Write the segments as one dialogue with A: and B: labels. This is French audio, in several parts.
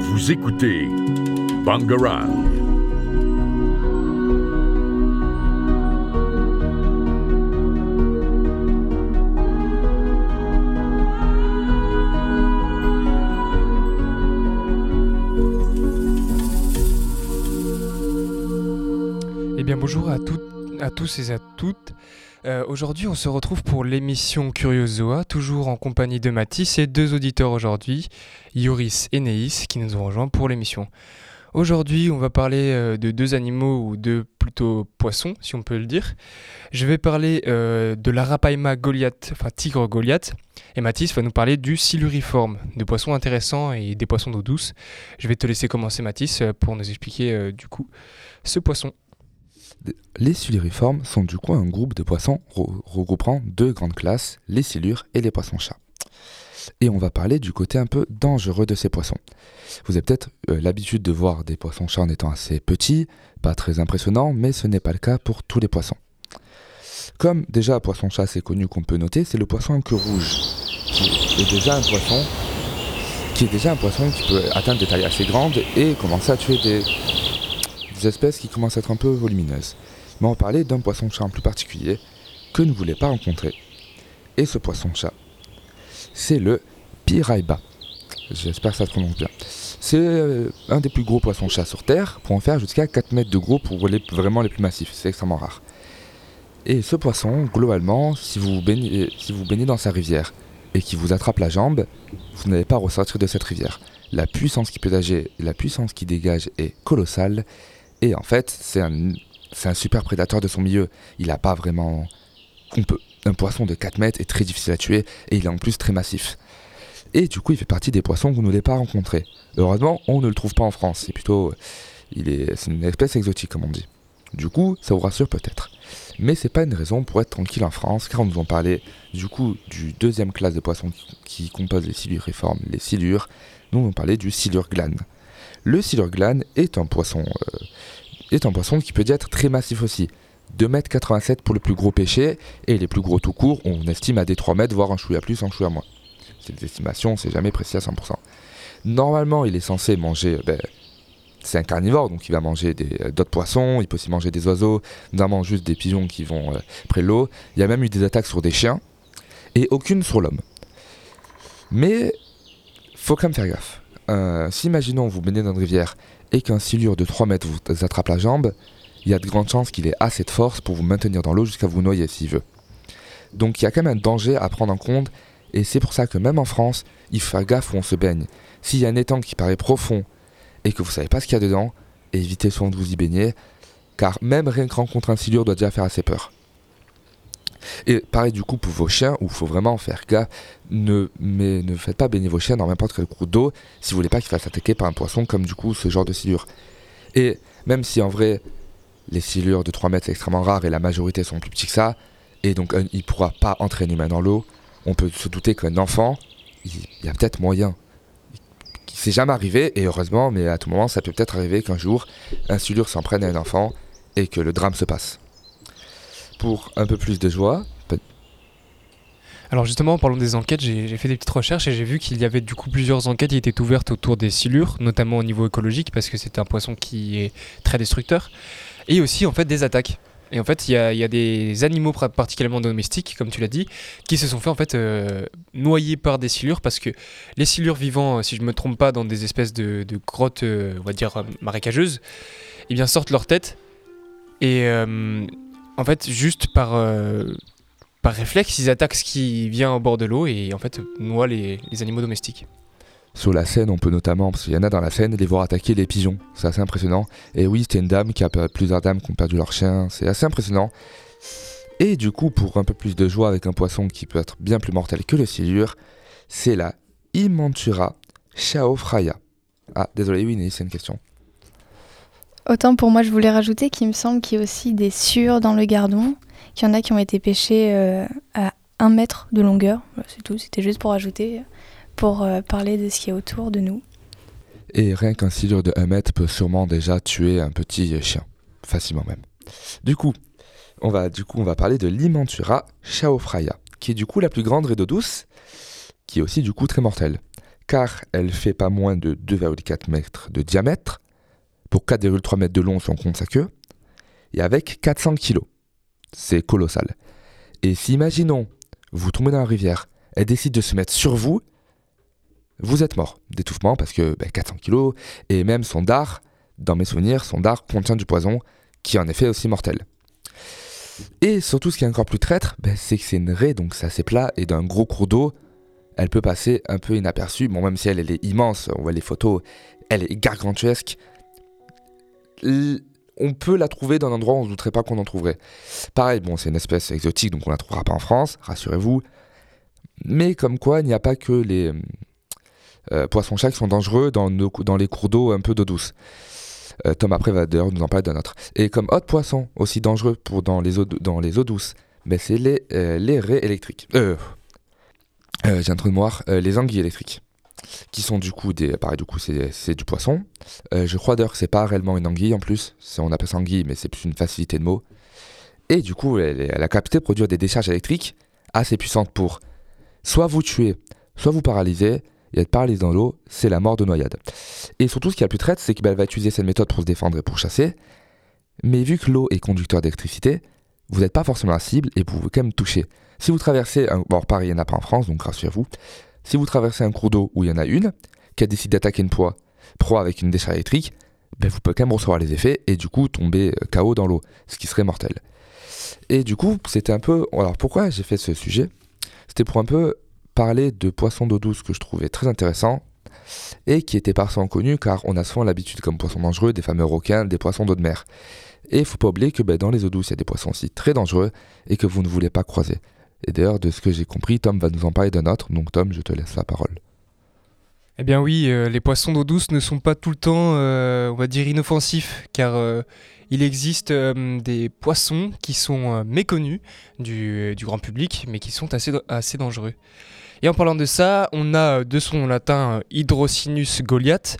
A: Vous écoutez Bangarang.
B: Eh bien bonjour à, toutes, à tous et à toutes. Euh, aujourd'hui on se retrouve pour l'émission Curiosoa, toujours en compagnie de Mathis et deux auditeurs aujourd'hui, Yoris et Neis, qui nous ont rejoints pour l'émission. Aujourd'hui on va parler euh, de deux animaux ou de plutôt poissons si on peut le dire. Je vais parler euh, de l'Arapaima goliath, enfin tigre goliath, et Mathis va nous parler du siluriforme, de poissons intéressants et des poissons d'eau douce. Je vais te laisser commencer Mathis pour nous expliquer du coup ce poisson.
C: Les siluriformes sont du coup un groupe de poissons regroupant deux grandes classes, les silures et les poissons-chats. Et on va parler du côté un peu dangereux de ces poissons. Vous avez peut-être euh, l'habitude de voir des poissons-chats en étant assez petits, pas très impressionnants, mais ce n'est pas le cas pour tous les poissons. Comme déjà poisson-chat c'est connu qu'on peut noter, c'est le poisson en queue rouge, qui est déjà un poisson qui est déjà un poisson qui peut atteindre des tailles assez grandes et commencer à tuer des, espèces qui commencent à être un peu volumineuses. Mais on parler d'un poisson-chat en plus particulier que ne voulait pas rencontrer. Et ce poisson-chat, c'est le Piraiba. J'espère que ça se prononce bien. C'est euh, un des plus gros poissons-chats sur Terre, pour en faire jusqu'à 4 mètres de gros pour les, vraiment les plus massifs. C'est extrêmement rare. Et ce poisson, globalement, si vous, baignez, dans sa rivière et qu'il vous attrape la jambe, vous n'allez pas ressortir de cette rivière. La puissance qu'il peut dégager, la puissance qu'il dégage est colossale et en fait, c'est un, super prédateur de son milieu. Il n'a pas vraiment. On peut. Un poisson de 4 mètres est très difficile à tuer et il est en plus très massif. Et du coup, il fait partie des poissons que vous ne voulez pas rencontrer. Heureusement, on ne le trouve pas en France. C'est plutôt. Il est, c'est une espèce exotique, comme on dit. Du coup, ça vous rassure peut-être. Mais c'est pas une raison pour être tranquille en France, car on nous en parlait du coup du deuxième classe de poissons qui, compose les siluriformes, les silures. Nous on parlait du silure glane. Le silure glane est un poisson euh, est un poisson qui peut être très massif aussi. 2,87 m pour le plus gros pêché, et les plus gros tout court, on estime à des 3 mètres, voire un chouïa plus, un chouïa moins. C'est des estimations, c'est jamais précis à 100%. Normalement, il est censé manger, ben, c'est un carnivore, donc il va manger euh, d'autres poissons, il peut aussi manger des oiseaux, notamment juste des pigeons qui vont euh, près de l'eau. Il y a même eu des attaques sur des chiens, et aucune sur l'homme. Mais, faut quand même faire gaffe. Euh, si imaginons vous menez dans une rivière et qu'un silure de 3 mètres vous attrape la jambe, il y a de grandes chances qu'il ait assez de force pour vous maintenir dans l'eau jusqu'à vous noyer s'il veut. Donc il y a quand même un danger à prendre en compte, et c'est pour ça que même en France, il faut faire gaffe où on se baigne. S'il y a un étang qui paraît profond et que vous savez pas ce qu'il y a dedans, évitez souvent de vous y baigner, car même rien que rencontrer un silure doit déjà faire assez peur. Et pareil du coup pour vos chiens, où il faut vraiment faire gaffe, ne, faites pas baigner vos chiens dans n'importe quel cours d'eau si vous voulez pas qu'ils fassent attaquer par un poisson comme du coup ce genre de silure. Et même si en vrai les silures de 3 mètres c'est extrêmement rare et la majorité sont plus petits que ça, et donc il ne pourra pas entrer une main dans l'eau, on peut se douter qu'un enfant, il y a peut-être moyen. C'est jamais arrivé, et heureusement, mais à tout moment ça peut peut-être arriver qu'un jour un silure s'en prenne à un enfant et que le drame se passe pour un peu plus de joie.
B: Alors justement, en parlant des enquêtes, j'ai fait des petites recherches et j'ai vu qu'il y avait du coup plusieurs enquêtes qui étaient ouvertes autour des silures, notamment au niveau écologique, parce que c'est un poisson qui est très destructeur, et aussi en fait des attaques. Et en fait, il y, a des animaux particulièrement domestiques, comme tu l'as dit, qui se sont fait en fait euh, noyer par des silures, parce que les silures vivant, si je me trompe pas, dans des espèces de, grottes, euh, on va dire marécageuses, eh bien sortent leur tête et euh, en fait, juste par, euh, par réflexe, ils attaquent ce qui vient au bord de l'eau et en fait noient les, animaux domestiques.
C: Sur la scène, on peut notamment, parce qu'il y en a dans la scène, les voir attaquer les pigeons. C'est assez impressionnant. Et oui, c'était une dame qui a plusieurs dames qui ont perdu leur chien. C'est assez impressionnant. Et du coup, pour un peu plus de joie avec un poisson qui peut être bien plus mortel que le silure, c'est la Imantura Chaofraya. Ah, désolé, oui, c'est une question.
D: Autant pour moi, je voulais rajouter qu'il me semble qu'il y a aussi des sueurs dans le gardon, qu'il y en a qui ont été pêchés euh, à un mètre de longueur. C'est tout, c'était juste pour ajouter, pour euh, parler de ce qui est autour de nous.
C: Et rien qu'un silure de 1 mètre peut sûrement déjà tuer un petit chien, facilement même. Du coup, on va, du coup, on va parler de l'Imantura chaofraya, qui est du coup la plus grande raie d'eau douce, qui est aussi du coup très mortelle. car elle fait pas moins de 2,4 mètres de diamètre, pour 4,3 mètres de long si on compte sa queue, et avec 400 kilos. C'est colossal. Et si, imaginons, vous tombez dans la rivière, elle décide de se mettre sur vous, vous êtes mort d'étouffement parce que 400 ben, kilos, et même son dard, dans mes souvenirs, son dard contient du poison qui est en effet aussi mortel. Et surtout, ce qui est encore plus traître, ben, c'est que c'est une raie, donc c'est assez plat, et d'un gros cours d'eau, elle peut passer un peu inaperçue. Bon, même si elle est immense, on voit les photos, elle est gargantuesque. On peut la trouver dans un endroit où on ne douterait pas qu'on en trouverait. Pareil, bon, c'est une espèce exotique, donc on la trouvera pas en France, rassurez-vous. Mais comme quoi, il n'y a pas que les euh, poissons-chats qui sont dangereux dans, les cours d'eau un peu d'eau douce. Euh, Tom après va d'ailleurs nous en parler d'un autre. Et comme autre poisson aussi dangereux pour dans les eaux, dans les eaux douces, mais c'est les, euh, les raies électriques. J'ai un trou de mémoire. les anguilles électriques. Qui sont du coup des. Pareil, du coup, c'est du poisson. je crois d'ailleurs que c'est pas réellement une anguille en plus. On appelle ça anguille, mais c'est plus une facilité de mots. Et du coup, elle, a capté de produire des décharges électriques assez puissantes pour soit vous tuer, soit vous paralyser, et être paralysé dans l'eau, c'est la mort de noyade. Et surtout, ce qui a le plus traite, c'est qu'elle va utiliser cette méthode pour se défendre et pour chasser. Mais vu que l'eau est conducteur d'électricité, vous n'êtes pas forcément la cible et vous pouvez quand même toucher. Si vous traversez un. Pareil, il n'y en a pas en France, donc rassurez-vous. Si vous traversez un cours d'eau où il y en a une, qui a décidé d'attaquer une proie, proie avec une décharge électrique, ben vous pouvez quand même recevoir les effets et du coup tomber euh, KO dans l'eau, ce qui serait mortel. Et du coup, c'était un peu. Alors pourquoi j'ai fait ce sujet? C'était pour un peu parler de poissons d'eau douce que je trouvais très intéressant et qui était parfois connu car on a souvent l'habitude comme poissons dangereux des fameux requins, des poissons d'eau de mer. Et il faut pas oublier que ben, dans les eaux douces, il y a des poissons aussi très dangereux et que vous ne voulez pas croiser. Et d'ailleurs, de ce que j'ai compris, Tom va nous en parler d'un autre, donc Tom, je te laisse la parole.
B: Eh bien oui, euh, les poissons d'eau douce ne sont pas tout le temps, euh, on va dire, inoffensifs, car euh, il existe des poissons qui sont méconnus du, grand public, mais qui sont assez, dangereux. Et en parlant de ça, on a de son latin Hydrocinus goliath,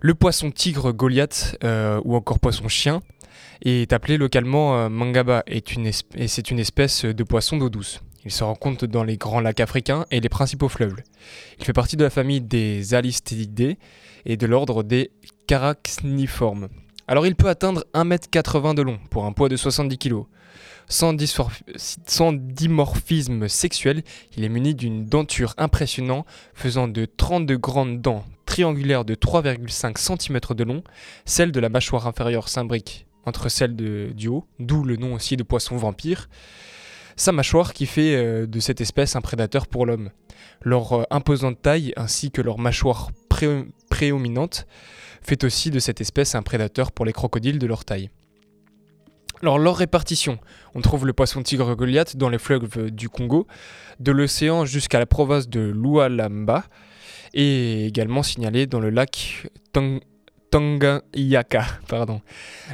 B: le poisson tigre goliath ou encore poisson chien, est appelé localement mangaba et c'est une espèce de poisson d'eau douce. Il se rencontre dans les grands lacs africains et les principaux fleuves. Il fait partie de la famille des Alistidae et de l'ordre des Carachniformes. Alors il peut atteindre 1m80 de long pour un poids de 70 kg. Sans, dimorphisme sexuel, il est muni d'une denture impressionnante faisant de 32 grandes dents triangulaires de 3,5 cm de long, celle de la mâchoire inférieure s'imbrique entre celle du haut, d'où le nom aussi de poisson vampire. Sa mâchoire qui fait euh, de cette espèce un prédateur pour l'homme. Leur euh, imposante taille ainsi que leur mâchoire prédominante fait aussi de cette espèce un prédateur pour les crocodiles de leur taille. Alors leur répartition, on trouve le poisson tigre Goliath dans les fleuves du Congo, de l'océan jusqu'à la province de Lualamba, et également signalé dans le lac Tanganyika. Pardon.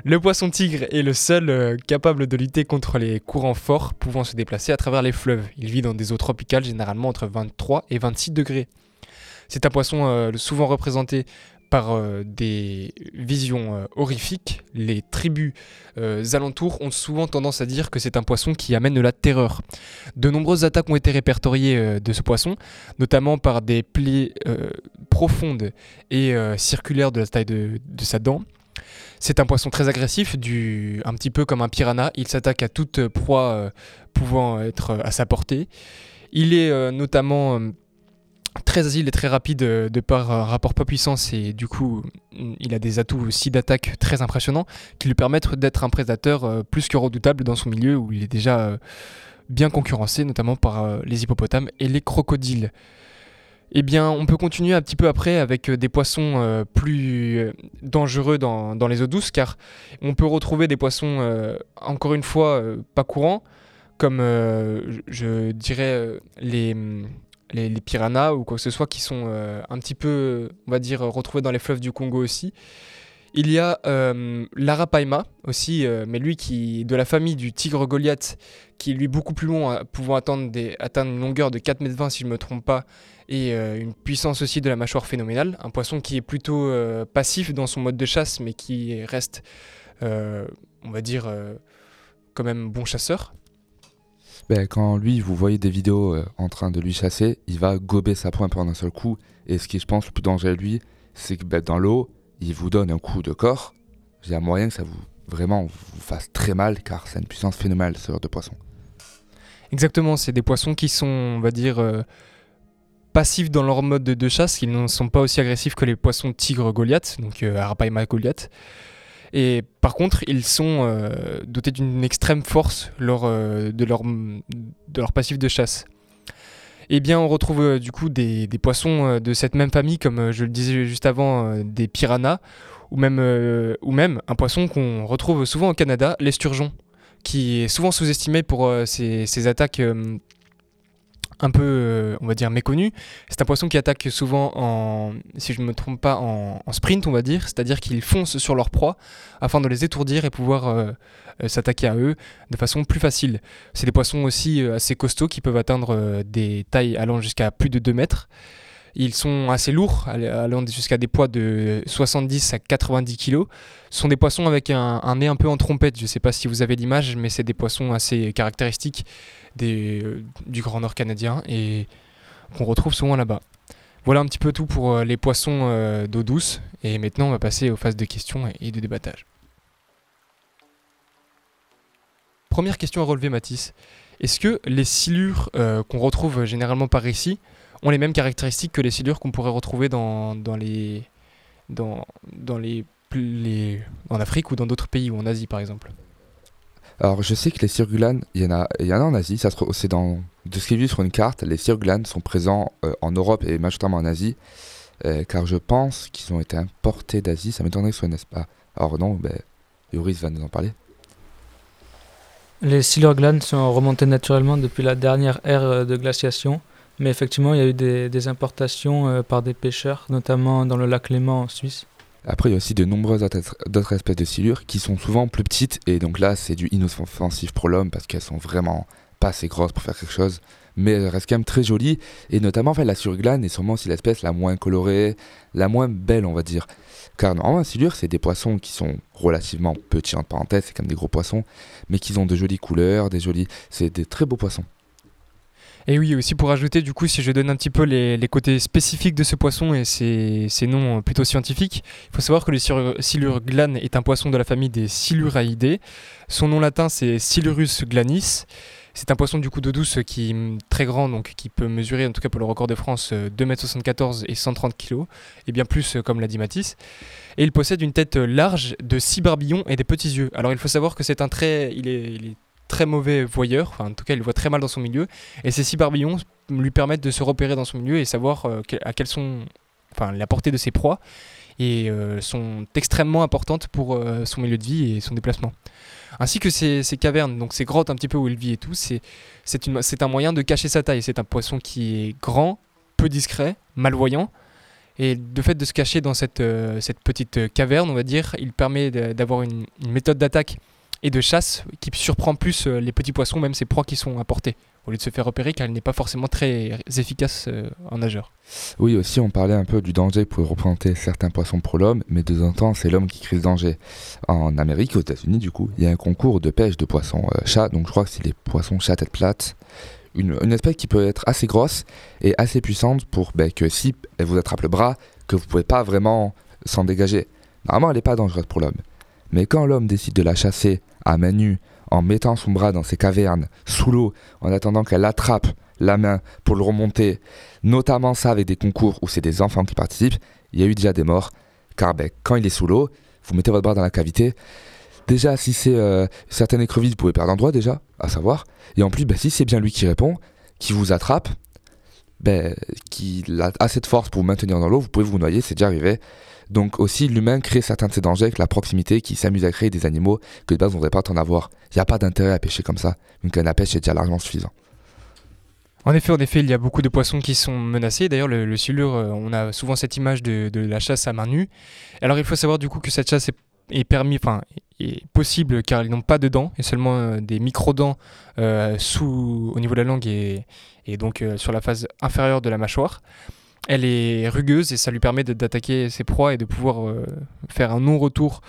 B: Le poisson tigre est le seul euh, capable de lutter contre les courants forts pouvant se déplacer à travers les fleuves. Il vit dans des eaux tropicales généralement entre 23 et 26 degrés. C'est un poisson euh, souvent représenté par euh, des visions euh, horrifiques, les tribus euh, alentours ont souvent tendance à dire que c'est un poisson qui amène de la terreur. De nombreuses attaques ont été répertoriées de ce poisson, notamment par des plaies profondes et circulaires de la taille de, sa dent. C'est un poisson très agressif, un petit peu comme un piranha. Il s'attaque à toute proie pouvant être à sa portée. Il est notamment très agile et très rapide euh, de par un rapport pas puissance et du coup il a des atouts aussi d'attaque très impressionnants qui lui permettent d'être un prédateur euh, plus que redoutable dans son milieu où il est déjà euh, bien concurrencé notamment par les hippopotames et les crocodiles. Eh bien, on peut continuer un petit peu après avec des poissons plus dangereux dans, dans, les eaux douces, car on peut retrouver des poissons, encore une fois, pas courants, comme je dirais les, les, piranhas ou quoi que ce soit qui sont euh, un petit peu, on va dire, retrouvés dans les fleuves du Congo aussi. Il y a euh, l'arapaima aussi, euh, mais lui qui de la famille du tigre Goliath, qui est lui beaucoup plus long, pouvant atteindre une longueur de 4,20 m si je ne me trompe pas, et une puissance aussi de la mâchoire phénoménale. Un poisson qui est plutôt passif dans son mode de chasse, mais qui reste, on va dire, quand même bon chasseur.
C: Ben, quand lui, vous voyez des vidéos euh, en train de lui chasser, il va gober sa proie pendant un seul coup. Et ce qui, je pense, le plus dangereux de lui, c'est que ben, dans l'eau, il vous donne un coup de corps. Il y a moyen que ça vous vraiment vous fasse très mal, car c'est une puissance phénoménale, ce genre de poisson.
B: Exactement, c'est des poissons qui sont, on va dire, euh, passifs dans leur mode de, chasse. Ils ne sont pas aussi agressifs que les poissons tigres Goliath, donc euh, Arapaima Goliath. Et par contre, ils sont euh, dotés d'une extrême force lors euh, de, leur, de leur passif de chasse. Eh bien, on retrouve euh, du coup des, des poissons de cette même famille, comme je le disais juste avant, des piranhas, ou même, ou même un poisson qu'on retrouve souvent au Canada, l'esturgeon, qui est souvent sous-estimé pour ses, ses attaques un peu, euh, on va dire, méconnues. C'est un poisson qui attaque souvent en, si je ne me trompe pas, en, sprint, on va dire, c'est-à-dire qu'ils foncent sur leur proie afin de les étourdir et pouvoir euh, euh, s'attaquer à eux de façon plus facile. C'est des poissons aussi assez costauds qui peuvent atteindre des tailles allant jusqu'à plus de 2 mètres. Ils sont assez lourds, all- allant jusqu'à des poids de 70 à 90 kg. Ce sont des poissons avec un nez un peu en trompette. Je ne sais pas si vous avez l'image, mais c'est des poissons assez caractéristiques euh, du Grand Nord canadien et qu'on retrouve souvent là-bas. Voilà un petit peu tout pour euh, les poissons euh, d'eau douce. Et maintenant, on va passer aux phases de questions et de débattage. Première question à relever, Mathis. Est-ce que les silures qu'on retrouve généralement par ici ont les mêmes caractéristiques que les silures qu'on pourrait retrouver dans, les en Afrique ou dans d'autres pays ou en Asie par exemple?
C: Alors, je sais que les cirgulanes, il y en a, en a en Asie, ça c'est dans, de ce qui est vu sur une carte, les cirgulanes sont présents euh, en Europe et majoritairement en Asie, euh, car je pense qu'ils ont été importés d'Asie, ça m'étonnerait que ce soit n'est-ce pas? Alors non, ben, Yoris va nous en parler.
E: Les silurglanes sont remontés naturellement depuis la dernière ère euh, de glaciation, mais effectivement, il y a eu des, importations par des pêcheurs, notamment dans le lac Léman en Suisse.
C: Après, il y a aussi de nombreuses autres espèces de silures qui sont souvent plus petites, et donc là, c'est du inoffensif pour l'homme parce qu'elles sont vraiment pas assez grosses pour faire quelque chose, mais elles restent quand même très jolies, et notamment, en fait, la surglane est sûrement aussi l'espèce la moins colorée, la moins belle, on va dire. Car normalement, un silure, c'est des poissons qui sont relativement petits, entre parenthèses, c'est comme des gros poissons, mais qui ont de jolies couleurs, des jolis. C'est des très beaux poissons.
B: Et oui, aussi pour ajouter, du coup, si je donne un petit peu les, les côtés spécifiques de ce poisson et ses, noms euh, plutôt scientifiques, il faut savoir que le silure- silure glane est un poisson de la famille des Siluriaidés. Son nom latin, c'est Silurus glanis. C'est un poisson du coup d'eau douce qui est très grand, donc qui peut mesurer, en tout cas pour le record de France, euh, 2m74 et 130 kg, et bien plus, euh, comme l'a dit Matisse. Et il possède une tête euh, large, de six barbillons et des petits yeux. Alors il faut savoir que c'est un est, il est très mauvais voyeur, enfin en tout cas il voit très mal dans son milieu, et ces six barbillons lui permettent de se repérer dans son milieu et savoir euh, à quelles sont enfin, la portée de ses proies et euh, sont extrêmement importantes pour euh, son milieu de vie et son déplacement. Ainsi que ces, cavernes, donc ces grottes un petit peu où il vit et tout, c'est un moyen de cacher sa taille. C'est un poisson qui est grand, peu discret, malvoyant. Et de fait de se cacher dans cette, cette petite caverne, on va dire, il permet d'avoir une méthode d'attaque et de chasse qui surprend plus euh, les petits poissons, même ses proies qui sont apportées, au lieu de se faire repérer car il n'est pas forcément très efficace euh, en nageur.
C: Oui, aussi, on parlait un peu du danger pouvaient représenter certains poissons pour l'homme, mais de temps en temps, c'est l'homme qui crée ce danger. En Amérique, aux États-Unis, du coup, il y a un concours de pêche de poissons euh, chats, donc je crois que c'est les poissons chats tête plate. Une, une espèce qui peut être assez grosse et assez puissante pour ben, que si elle vous attrape le bras, que vous pouvez pas vraiment s'en dégager. Normalement, elle n'est pas dangereuse pour l'homme. Mais quand l'homme décide de la chasser à main nue, en mettant son bras dans ses cavernes, sous l'eau, en attendant qu'elle attrape la main pour le remonter, notamment ça avec des concours où c'est des enfants qui participent, il y a eu déjà des morts. Car ben, quand il est sous l'eau, vous mettez votre bras dans la cavité. Déjà, si c'est euh, certaines écrevisses, vous pouvez perdre un doigt déjà, à savoir. Et en plus, ben, si c'est bien lui qui répond, qui vous attrape, ben, qu'il a assez de force pour vous maintenir dans l'eau, vous pouvez vous noyer, c'est déjà arrivé. Donc aussi, l'humain crée certains de ces dangers avec la proximité qui s'amuse à créer des animaux que de base on ne devrait pas en avoir. Il n'y a pas d'intérêt à pêcher comme ça. Une canne à pêche est déjà largement suffisant.
B: En effet, en effet, il y a beaucoup de poissons qui sont menacés. D'ailleurs, le, le silure, euh, on a souvent cette image de, la chasse à main nue. Alors, il faut savoir du coup que cette chasse est, permis, enfin, est possible car ils n'ont pas de dents et seulement euh, des micro-dents euh, sous, au niveau de la langue et, donc sur la face inférieure de la mâchoire. Elle est rugueuse et ça lui permet d'attaquer ses proies et de pouvoir faire un non-retour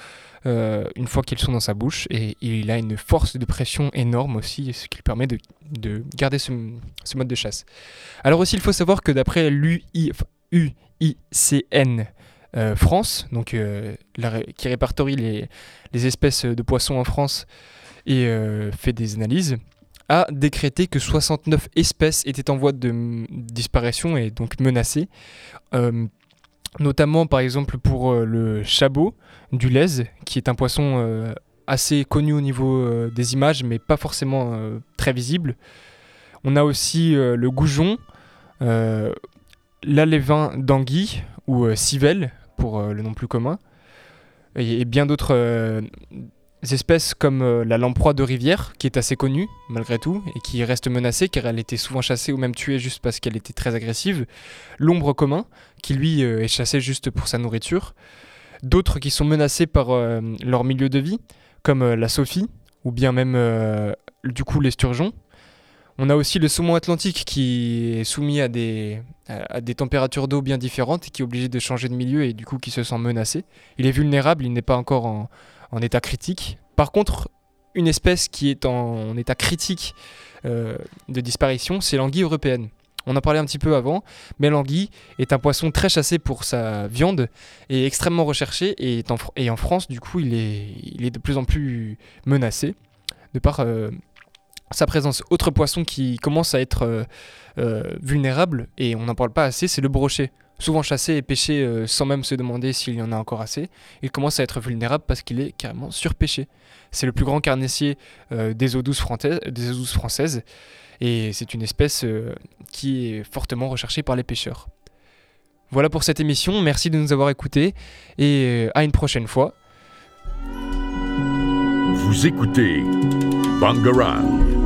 B: une fois qu'ils sont dans sa bouche. Et il a une force de pression énorme aussi, ce qui lui permet de, garder ce, mode de chasse. Alors aussi, il faut savoir que d'après l'UICN France, donc, qui répertorie les, espèces de poissons en France et fait des analyses, a décrété que 69 espèces étaient en voie de disparition et donc menacées. Euh, notamment par exemple pour euh, le chabot du lez, qui est un poisson euh, assez connu au niveau des images, mais pas forcément très visible. On a aussi le goujon, l'alévin d'anguille ou civelle pour le nom plus commun, et bien d'autres espèces comme euh, la lamproie de rivière, qui est assez connue malgré tout, et qui reste menacée car elle était souvent chassée ou même tuée juste parce qu'elle était très agressive. L'ombre commun, qui lui euh, est chassé juste pour sa nourriture. D'autres qui sont menacés par euh, leur milieu de vie, comme la sophie, ou bien même du coup l'esturgeon. On a aussi le saumon atlantique qui est soumis à des, à des températures d'eau bien différentes et qui est obligé de changer de milieu et du coup qui se sent menacé. Il est vulnérable, il n'est pas encore en, en état critique. Par contre, une espèce qui est en, état critique euh, de disparition, c'est l'anguille européenne. On en parlait un petit peu avant, mais l'anguille est un poisson très chassé pour sa viande et extrêmement recherché. Et, en, France, du coup, il est, il est, de plus en plus menacé de par euh, sa présence. Autre poisson qui commence à être euh, vulnérable, et on n'en parle pas assez, c'est le brochet souvent chassé et pêché euh, sans même se demander s'il y en a encore assez, il commence à être vulnérable parce qu'il est carrément surpêché. C'est le plus grand carnassier euh, des, eaux douces françaises et c'est une espèce euh, qui est fortement recherchée par les pêcheurs. Voilà pour cette émission, merci de nous avoir écoutés et à une prochaine fois.
A: Vous écoutez Bangarang.